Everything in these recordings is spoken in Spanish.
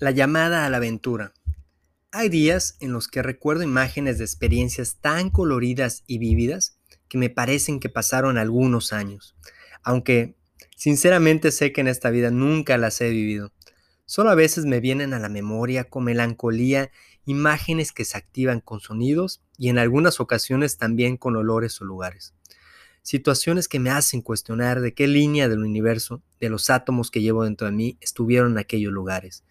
La llamada a la aventura. Hay días en los que recuerdo imágenes de experiencias tan coloridas y vívidas que me parecen que pasaron algunos años, aunque sinceramente sé que en esta vida nunca las he vivido. Solo a veces me vienen a la memoria con melancolía imágenes que se activan con sonidos y en algunas ocasiones también con olores o lugares. Situaciones que me hacen cuestionar de qué línea del universo, de los átomos que llevo dentro de mí, estuvieron en aquellos lugares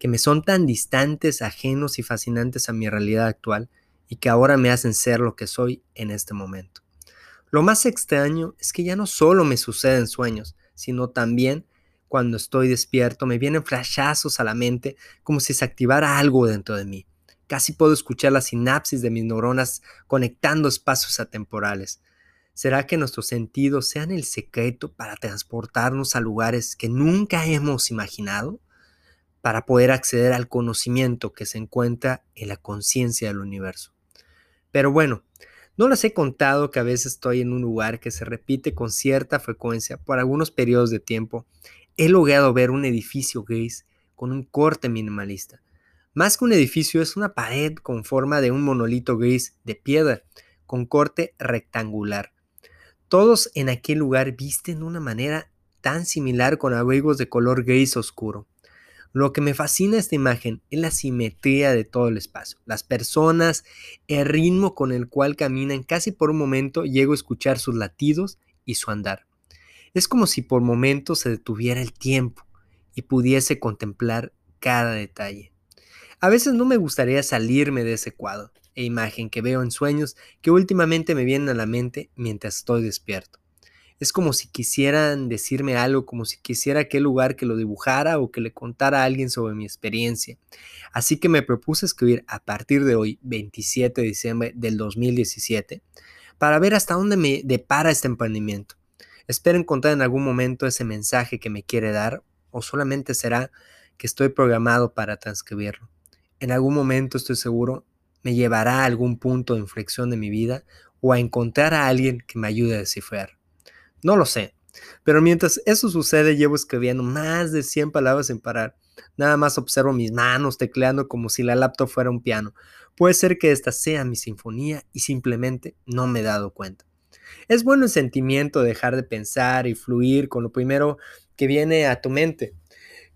que me son tan distantes, ajenos y fascinantes a mi realidad actual y que ahora me hacen ser lo que soy en este momento. Lo más extraño es que ya no solo me suceden sueños, sino también cuando estoy despierto me vienen flashazos a la mente como si se activara algo dentro de mí. Casi puedo escuchar la sinapsis de mis neuronas conectando espacios atemporales. ¿Será que nuestros sentidos sean el secreto para transportarnos a lugares que nunca hemos imaginado? Para poder acceder al conocimiento que se encuentra en la conciencia del universo. Pero bueno, no les he contado que a veces estoy en un lugar que se repite con cierta frecuencia por algunos periodos de tiempo. He logrado ver un edificio gris con un corte minimalista. Más que un edificio es una pared con forma de un monolito gris de piedra, con corte rectangular. Todos en aquel lugar visten de una manera tan similar con abrigos de color gris oscuro. Lo que me fascina esta imagen es la simetría de todo el espacio. Las personas, el ritmo con el cual caminan, casi por un momento llego a escuchar sus latidos y su andar. Es como si por momentos se detuviera el tiempo y pudiese contemplar cada detalle. A veces no me gustaría salirme de ese cuadro e imagen que veo en sueños que últimamente me vienen a la mente mientras estoy despierto. Es como si quisieran decirme algo, como si quisiera aquel lugar que lo dibujara o que le contara a alguien sobre mi experiencia. Así que me propuse escribir a partir de hoy, 27 de diciembre del 2017, para ver hasta dónde me depara este emprendimiento. Espero encontrar en algún momento ese mensaje que me quiere dar o solamente será que estoy programado para transcribirlo. En algún momento estoy seguro me llevará a algún punto de inflexión de mi vida o a encontrar a alguien que me ayude a descifrar. No lo sé. Pero mientras eso sucede, llevo escribiendo más de 100 palabras sin parar. Nada más observo mis manos tecleando como si la laptop fuera un piano. Puede ser que esta sea mi sinfonía y simplemente no me he dado cuenta. Es bueno el sentimiento de dejar de pensar y fluir con lo primero que viene a tu mente.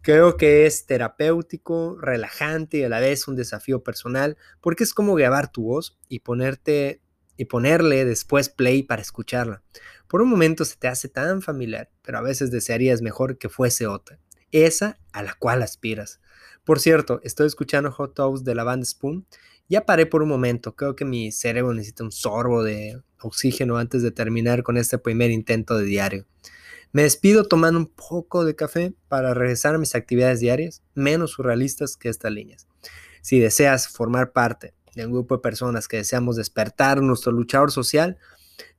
Creo que es terapéutico, relajante y a la vez un desafío personal porque es como grabar tu voz y ponerte y ponerle después play para escucharla. Por un momento se te hace tan familiar, pero a veces desearías mejor que fuese otra, esa a la cual aspiras. Por cierto, estoy escuchando Hot Toast de la banda Spoon. Ya paré por un momento, creo que mi cerebro necesita un sorbo de oxígeno antes de terminar con este primer intento de diario. Me despido tomando un poco de café para regresar a mis actividades diarias, menos surrealistas que estas líneas. Si deseas formar parte de un grupo de personas que deseamos despertar nuestro luchador social,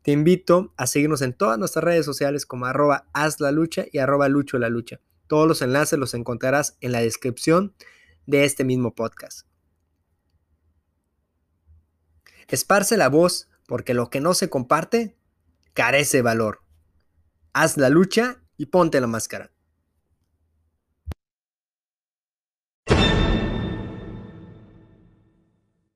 te invito a seguirnos en todas nuestras redes sociales como arroba haz la lucha y arroba lucho la lucha. Todos los enlaces los encontrarás en la descripción de este mismo podcast. Esparce la voz porque lo que no se comparte carece valor. Haz la lucha y ponte la máscara.